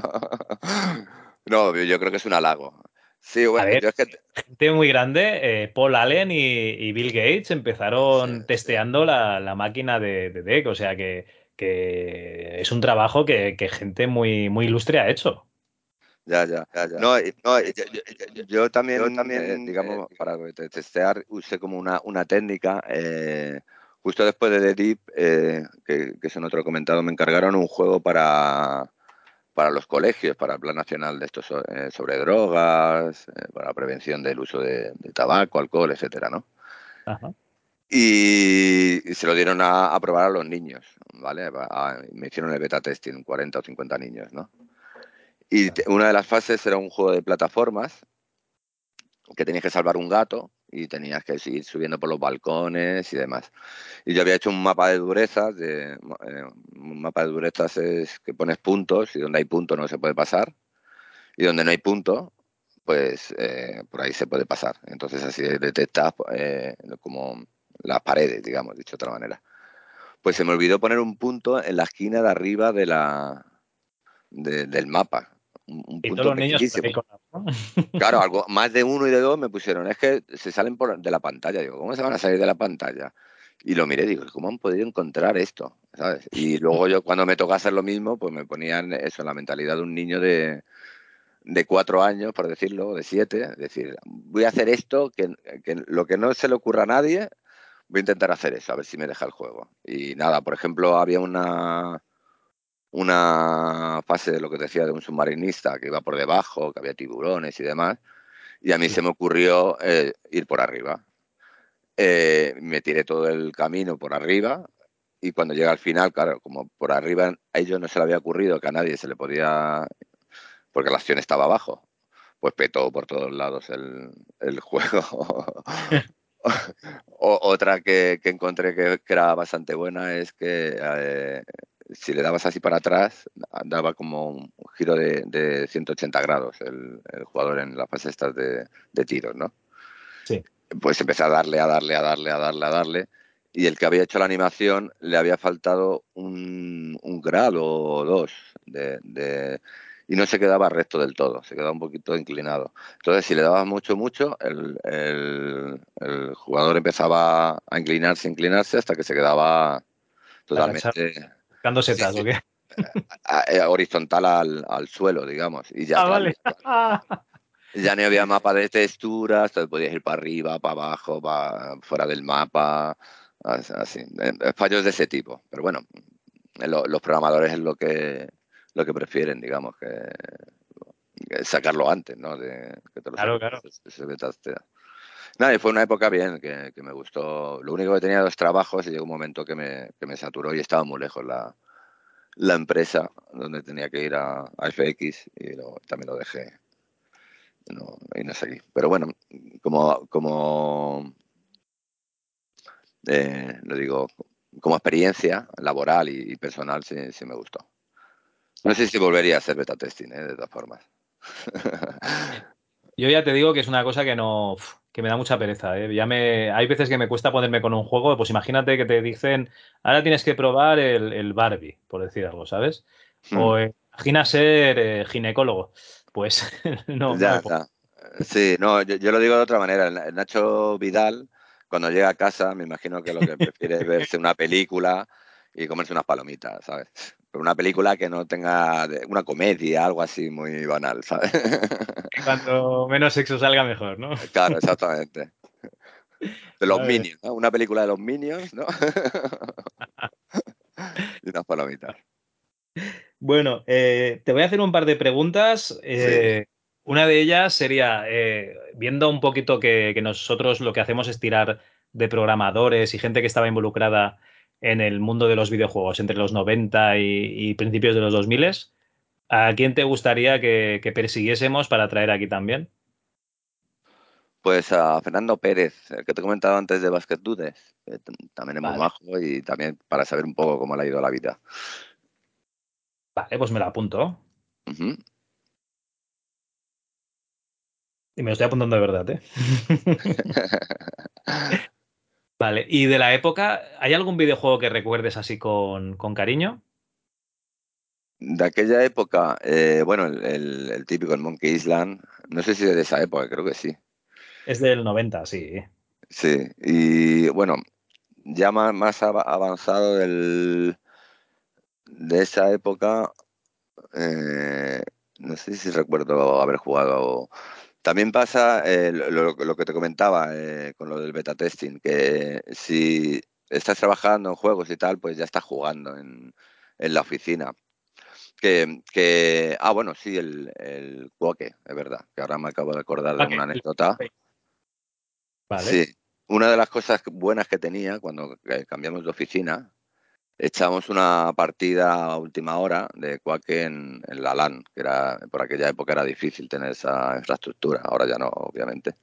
No, yo creo que es un halago. Sí, bueno, ver. yo es que Gente muy grande, eh, Paul Allen y, y Bill Gates empezaron Sí, testeando La, la máquina de, de DEC, o sea que, que es un trabajo que, que gente muy, muy ilustre ha hecho. Ya, ya. Ya, ya. No, No, yo, yo- yo- yo también, yo también, eh, digamos, eh, para te- testear, usé como una, una técnica. eh, justo después de The Deep, eh, que, que eso no te lo he comentado, me encargaron un juego para, para los colegios, para el Plan Nacional de estos eh, sobre drogas, eh, para la prevención del uso de, de tabaco, alcohol, etcétera, ¿no? Ajá. Y, y se lo dieron a, a probar a los niños, ¿vale? A- me hicieron el beta testing, 40 o 50 niños, ¿no? Y una de las fases era un juego de plataformas que tenías que salvar un gato y tenías que ir subiendo por los balcones y demás. Y yo había hecho un mapa de durezas, de, eh, un mapa de durezas es que pones puntos y donde hay punto no se puede pasar y donde no hay punto, pues eh, por ahí se puede pasar. Entonces así detectas eh, como las paredes, digamos, dicho de otra manera. Pues se me olvidó poner un punto en la esquina de arriba de la, de- del mapa. Un, Y punto. Claro, algo, más de uno y de dos me pusieron, es que se salen por, de la pantalla. Digo, ¿cómo se van a salir de la pantalla? Y lo miré, digo, ¿cómo han podido encontrar esto? ¿Sabes? Y luego yo, cuando me toca hacer lo mismo, pues me ponían eso, la mentalidad de un niño de, de cuatro años, por decirlo, de siete. Es decir, voy a hacer esto, que, que lo que no se le ocurra a nadie, voy a intentar hacer eso, a ver si me deja el juego. Y nada, por ejemplo, había una, una fase de lo que decía de un submarinista que iba por debajo, que había tiburones y demás, y a mí se me ocurrió eh, ir por arriba. Eh, me tiré todo el camino por arriba y cuando llega al final, claro, como por arriba a ellos no se le había ocurrido que a nadie se le podía, porque la acción estaba abajo, pues petó por todos lados el, el juego. O- otra que, que encontré que, que era bastante buena es que eh, si le dabas así para atrás, daba como un giro de, de 180 grados el, el jugador en las fases estas de, de tiros, ¿no? Sí. Pues empecé a darle, a darle, a darle, a darle, a darle. Y el que había hecho la animación le había faltado un, un grado o dos de, de- y no se quedaba recto del todo, se quedaba un poquito inclinado. Entonces, si le dabas mucho, mucho, el, el- el jugador empezaba a inclinarse, inclinarse hasta que se quedaba totalmente Buscando setas, Sí, ¿o qué? a- a- horizontal al, al suelo, digamos. Y ya, Ah, vale. ya no había mapa de texturas, podías ir para arriba, para abajo, para fuera del mapa, as- así. Eh, Fallos de ese tipo. Pero bueno, eh, lo- los programadores es lo que, lo que prefieren, digamos, que, que sacarlo antes, ¿no? De, que te lo Claro, saquen, claro. Nada, y fue una época bien, que, me gustó. Lo único que tenía dos trabajos y llegó un momento que me, saturó y estaba muy lejos la, empresa donde tenía que ir a, FX y también lo dejé. Y no seguí. Pero bueno, como, eh, lo digo, como experiencia laboral y, y personal, sí, sí me gustó. No sé si volvería a hacer beta testing, ¿eh? de todas formas. Yo ya te digo que es una cosa que no. Que me da mucha pereza, ¿eh? Ya me. Hay veces que me cuesta ponerme con un juego, pues imagínate que te dicen, ahora tienes que probar el, el Barbie, por decir algo, ¿sabes? O eh, imagina ser eh, ginecólogo. Pues no, no ya, pongo. ya. Sí, no, yo, yo lo digo de otra manera. El Nacho Vidal, cuando llega a casa, me imagino que lo que prefiere es verse una película y comerse unas palomitas, ¿sabes? Pero una película que no tenga de- una comedia, algo así muy banal, ¿sabes? Cuanto menos sexo salga, mejor, ¿no? Claro, exactamente. De los. Minions, ¿no? Una película de los Minions, ¿no? y unas palomitas. Bueno, eh, te voy a hacer un par de preguntas. Eh, Una de ellas sería, eh, viendo un poquito que, que nosotros lo que hacemos es tirar de programadores y gente que estaba involucrada en el mundo de los videojuegos entre los 90 y, y principios de los 2000, ¿a quién te gustaría que, que persiguiésemos para traer aquí también? Pues a Fernando Pérez, el que te he comentado antes de Basket Dudes, que también es muy Vale. majo y también para saber un poco cómo le ha ido la vida. Vale, pues me lo apunto. Y me lo estoy apuntando de verdad, ¿eh? Vale, y de la época, ¿hay algún videojuego que recuerdes así con, con cariño? De aquella época, eh, bueno, el, el- el típico, el Monkey Island, no sé si es de esa época, creo que sí. Es del 90, sí. Sí, y bueno, ya más, más ava- avanzado del, de esa época, eh, no sé si recuerdo haber jugado. También pasa eh, lo, que te comentaba eh, con lo del beta testing, que si estás trabajando en juegos y tal, pues ya estás jugando en, en la oficina. Que, que- ah, bueno, sí, el, el es verdad, que ahora me acabo de acordar de una anécdota. Vale. Sí, una de las cosas buenas que tenía cuando eh, cambiamos de oficina, echamos una partida a última hora de Quake en, en la LAN, que era por aquella época era difícil tener esa infraestructura, ahora ya no, obviamente.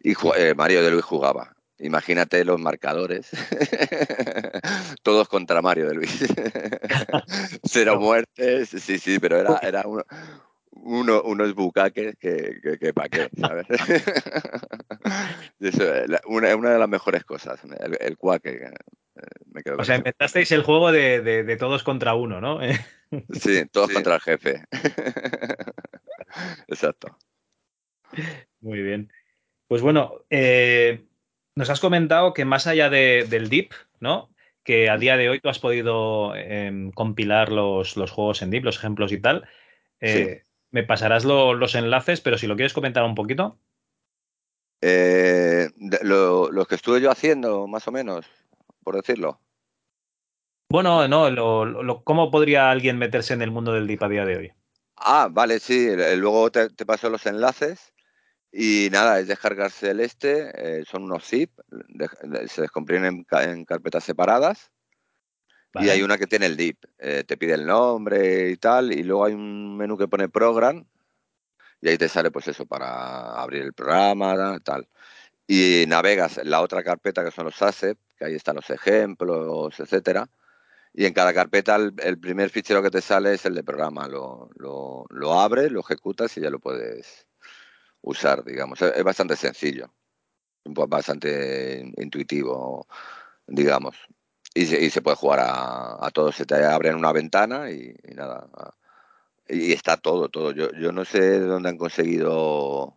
Y eh, Mario de Luis jugaba. Imagínate los marcadores, todos contra Mario de Luis. Cero muertes, sí, sí, pero era, era uno, uno- unos bucaques que, que, que pa' qué, ¿sabes? Eso, eh, la- una, una de las mejores cosas, el, el cuaque. eh, me quedo O sea, inventasteis el juego de, de- de todos contra uno, ¿no? Sí, todos contra el jefe. Exacto. Muy bien. Pues bueno, eh, nos has comentado que más allá de- del Deep, ¿no? Que a día de hoy tú has podido em, compilar los, los juegos en Deep, los ejemplos y tal. Eh, Me pasarás lo- los enlaces, pero si lo quieres comentar un poquito. Eh, lo, lo que estuve yo haciendo, más o menos, por decirlo. Bueno, no, lo- lo- ¿cómo podría alguien meterse en el mundo del Deep a día de hoy? Ah, vale, sí, luego te, te paso los enlaces y nada, es descargarse el este, eh, son unos zip, de- de- se descomprimen en, en carpetas separadas y hay una que tiene el dip, eh, te pide el nombre y tal, y luego hay un menú que pone program y ahí te sale pues eso para abrir el programa, tal. Y navegas en la otra carpeta que son los assets, que ahí están los ejemplos, etcétera. Y en cada carpeta el, el primer fichero que te sale es el de programa. Lo, lo, lo abres, lo ejecutas y ya lo puedes usar, digamos. Es, es bastante sencillo, pues bastante intuitivo, digamos. Y se, y se puede jugar a, a todo. Se te abre en una ventana y, y nada. Y está todo, todo. Yo, yo no sé de dónde han conseguido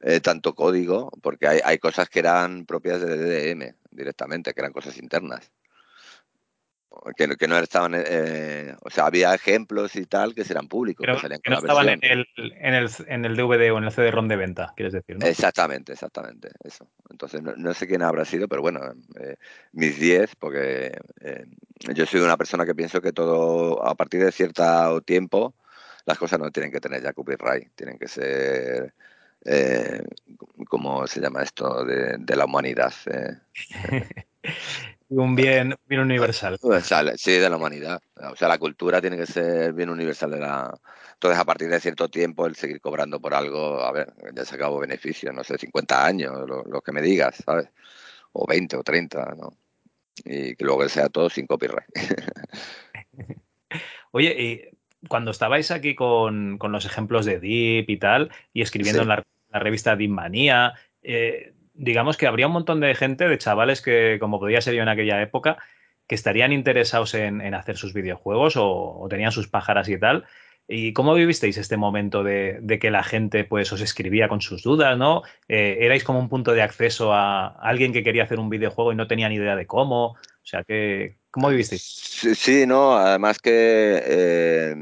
eh, tanto código, porque hay, hay cosas que eran propias de DDM directamente, que eran cosas internas. Que, no- que no estaban, eh, o sea, había ejemplos y tal que eran públicos, Pero que no estaban en el, en el, en el DVD o en el CD-ROM de venta, quieres decir, ¿no? Exactamente, exactamente, eso. Entonces, no, no sé quién habrá sido, pero bueno, eh, mis 10, porque eh, yo soy una persona que pienso que todo, a partir de cierto tiempo, las cosas no tienen que tener ya copyright, tienen que ser, eh, ¿cómo se llama esto? De, de la humanidad. eh. Un bien, bien universal. Sí, de la humanidad. O sea, la cultura tiene que ser bien universal de la... Entonces, a partir de cierto tiempo, el seguir cobrando por algo, a ver, ya se acabó beneficio, no sé, 50 años, lo, lo que me digas, ¿sabes? O 20 o 30, ¿no? Y que luego sea todo sin copyright. Oye, y cuando estabais aquí con, con los ejemplos de Deep y tal, y escribiendo Sí. en la, la revista Deep Manía, eh, digamos que habría un montón de gente, de chavales que, como podía ser yo en aquella época, que estarían interesados en, hacer sus videojuegos o, tenían sus pájaras y tal. ¿Y cómo vivisteis este momento de, que la gente pues os escribía con sus dudas, ¿no? Eh, ¿Erais como un punto de acceso a alguien que quería hacer un videojuego y no tenía ni idea de cómo? O sea, que, ¿cómo vivisteis? Sí, no, además que eh,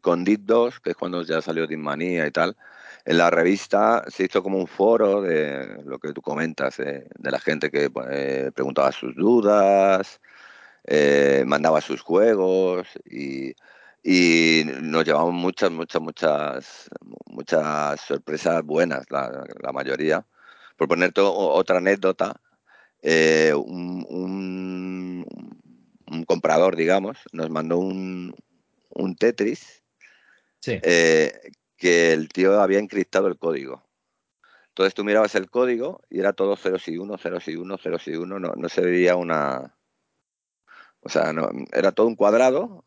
con Deep 2, que es cuando ya salió Deep Manía y tal, en la revista se hizo como un foro de lo que tú comentas, eh, de la gente que eh, preguntaba sus dudas, eh, mandaba sus juegos y, y nos llevamos muchas, muchas, muchas, muchas sorpresas buenas, la, la mayoría. Por ponerte otra anécdota, eh, un, un- un comprador, digamos, nos mandó un, un Tetris Sí. eh, que el tío había encriptado el código. Entonces tú mirabas el código y era todo ceros y uno, ceros y uno, ceros y uno, no, no se veía una... O sea, no, era todo un cuadrado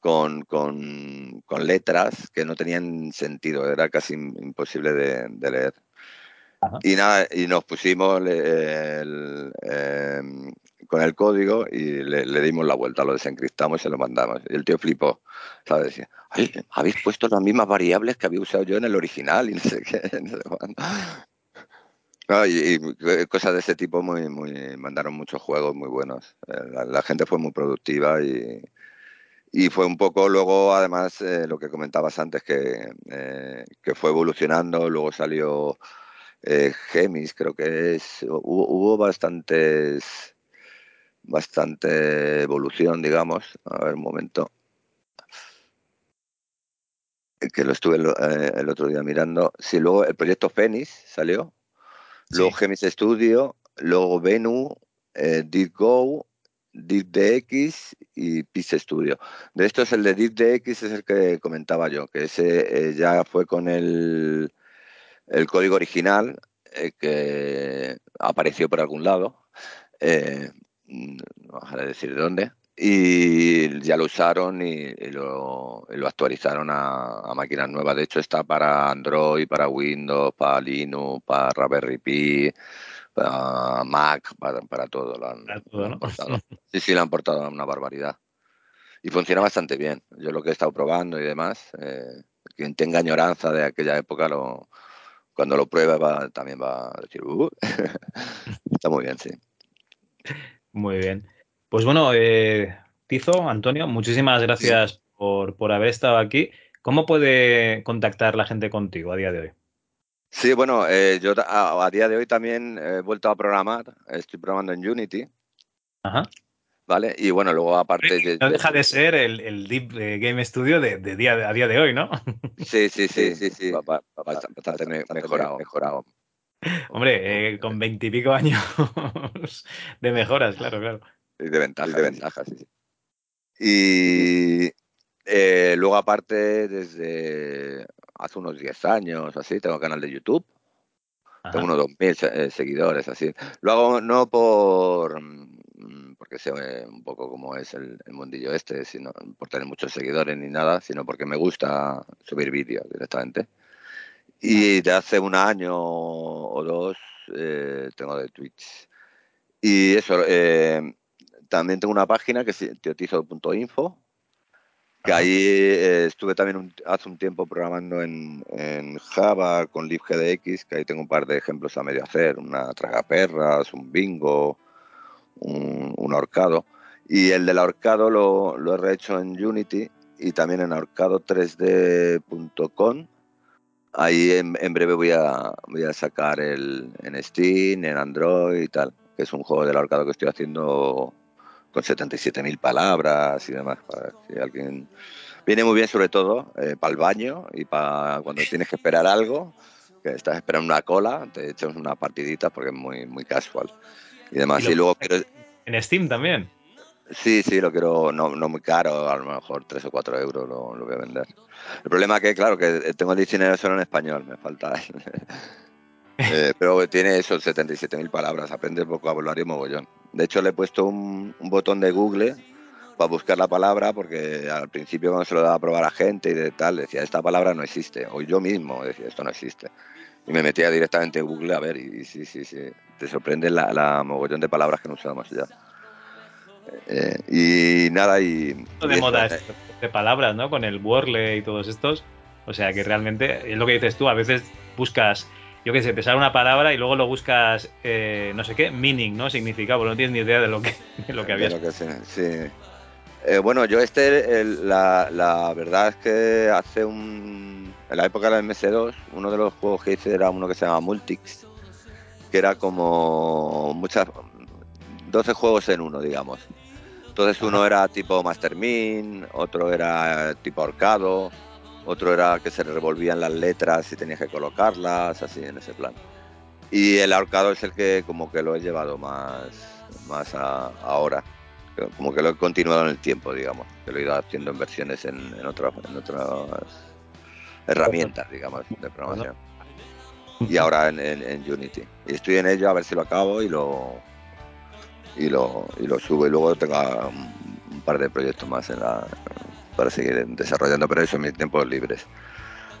con, con, con letras que no tenían sentido, era casi imposible de, de leer. Ajá. Y nada, y nos pusimos eh, el, eh, con el código y le, dimos la vuelta, lo desencriptamos y se lo mandamos. Y el tío flipó, ¿sabes? Decía, habéis puesto las mismas variables que había usado yo en el original y no sé qué. No y, y, cosas de ese tipo muy, muy, mandaron muchos juegos muy buenos. Eh, la, gente fue muy productiva y, y fue un poco luego, además, eh, lo que comentabas antes, que, eh, que fue evolucionando, luego salió eh, Gemis, creo que es, hubo, bastantes, bastante evolución, digamos. A ver, un momento. Que lo estuve el, eh, el otro día mirando. Sí, luego el proyecto Fénix salió, luego sí. Gemis Studio, luego Venu, eh, Did Go, DeepDX y Peace Studio. De estos, el de DeepDX es el que comentaba yo, que ese eh, ya fue con el, el código original eh, que apareció por algún lado, eh, no dejaré decir de dónde, y ya lo usaron y, y, lo, y lo, actualizaron a, a, máquinas nuevas. De hecho, está para Android, para Windows, para Linux, para Raspberry Pi, para Mac, para, para todo. Lo han, para todo, lo han portado. Sí, sí, lo han portado una barbaridad. Y funciona bastante bien. Yo lo que he estado probando y demás, eh, quien tenga añoranza de aquella época, lo, cuando lo pruebe va, también va a decir, uh, está muy bien, sí. Muy bien. Pues bueno, eh, Tizo, Antonio, muchísimas gracias sí. por, por haber estado aquí. ¿Cómo puede contactar la gente contigo a día de hoy? Sí, bueno, eh, yo a, a, día de hoy también he vuelto a programar, estoy programando en Unity. Ajá. ¿Vale? Y bueno, luego aparte... De, no deja de ser el, el Deep eh, Game Studio de, de, día, a día de hoy, ¿no? Sí, sí, sí, sí, sí. Bastante, bastante mejorado. mejorado. Hombre, eh, con veintipico años de mejoras, claro, claro. Y de ventajas. De ventajas, sí, sí. Y eh, luego aparte, desde hace unos 10 años, así, tengo canal de YouTube. Ajá. Tengo unos 2.000 eh, seguidores, así. Lo hago no por porque sé un poco cómo es el, el, mundillo este, sino por tener muchos seguidores ni nada, sino porque me gusta subir vídeos directamente. Y de hace un año o dos eh, tengo de Twitch. Y eso, eh, también tengo una página que es teotizo.info, que ahí eh, estuve también un, hace un tiempo programando en, en, Java con libgdx, que ahí tengo un par de ejemplos a medio hacer, una tragaperras, un bingo, un, un ahorcado. Y el del ahorcado lo, lo, he rehecho en Unity y también en ahorcado3d.com. Ahí en, en, breve voy a, voy a sacar el, en Steam, en Android y tal, que es un juego del ahorcado que estoy haciendo con 77.000 palabras y demás. Para si alguien viene muy bien, sobre todo eh, para el baño y para cuando tienes que esperar algo, que estás esperando una cola, te echas una partidita porque es muy, muy casual y demás. Y, luego quiero... En Steam también. Sí, sí, lo quiero no, no muy caro, a lo mejor 3 o 4 euros lo, voy a vender. El problema es que, claro, que tengo el diccionario solo en español, me falta. eh, pero tiene esos 77.000 palabras, aprende vocabulario mogollón. De hecho, le he puesto un, un, botón de Google para buscar la palabra, porque al principio cuando se lo daba a probar a gente y de tal, decía, esta palabra no existe. O yo mismo decía, esto no existe. Y me metía directamente en Google a ver, y, y sí, sí, sí, te sorprende la, la mogollón de palabras que no usamos ya. Eh, y nada, y. De y moda eso, de palabras, ¿no? Con el Wordle y todos estos. O sea que realmente es lo que dices tú, a veces buscas, yo qué sé, te sale una palabra y luego lo buscas, eh, no sé qué, meaning, ¿no? Significado, no tienes ni idea de lo que, de lo que había. Lo que sí. sí. Eh, bueno, yo este, el, la, la, verdad es que hace un. En la época del MS2, uno de los juegos que hice era uno que se llama Multics, que era como muchas 12 juegos en uno, digamos. Entonces uno era tipo Mastermin, otro era tipo ahorcado, otro era que se revolvían las letras y tenías que colocarlas, así en ese plan. Y el ahorcado es el que como que lo he llevado más, más a, ahora, como que lo he continuado en el tiempo, digamos, que lo he ido haciendo en versiones en, en, otras, en otras herramientas, digamos, de programación. y ahora en, Unity. Y estoy en ello a ver si lo acabo y lo y lo, y lo subo y luego tengo un, par de proyectos más en la, para seguir desarrollando, pero eso en mis tiempos libres.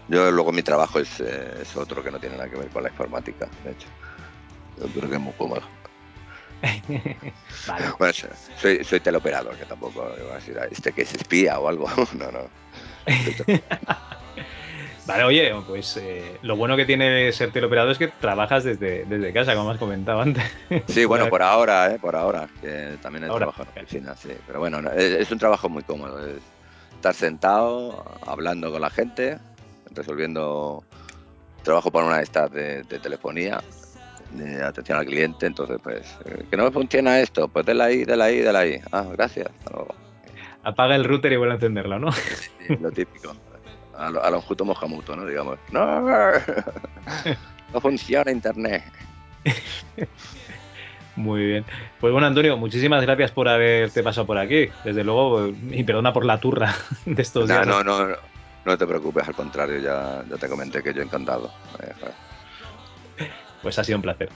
Yo luego mi trabajo es, eh, es otro que no tiene nada que ver con la informática, de hecho. Yo creo que es muy cómodo. Bueno, soy, soy teleoperador, que tampoco voy a decir, este que es espía o algo. no, no. Vale, oye, pues eh, lo bueno que tiene ser teleoperador es que trabajas desde, desde casa, como has comentado antes. Sí, bueno, por ahora, ¿eh? Por ahora, que también he trabajado en oficina, sí. Pero bueno, es, un trabajo muy cómodo. Es estar sentado, hablando con la gente, resolviendo... Trabajo para una de estas de telefonía de atención al cliente, entonces pues, eh, que no me funciona esto, pues déla ahí, déla ahí, déla ahí. Ah, gracias. Apaga el router y vuelve a encenderlo, ¿no? lo típico. A lo, a lo Juto Mojamuto, ¿no? Digamos. No, no funciona internet. Muy bien. Pues bueno, Antonio, muchísimas gracias por haberte pasado por aquí. Desde luego, y perdona por la turra de estos días. No, no, no, no te preocupes, al contrario, ya, ya te comenté que yo encantado. Eh, pues ha sido un placer.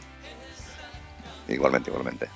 Igualmente, igualmente.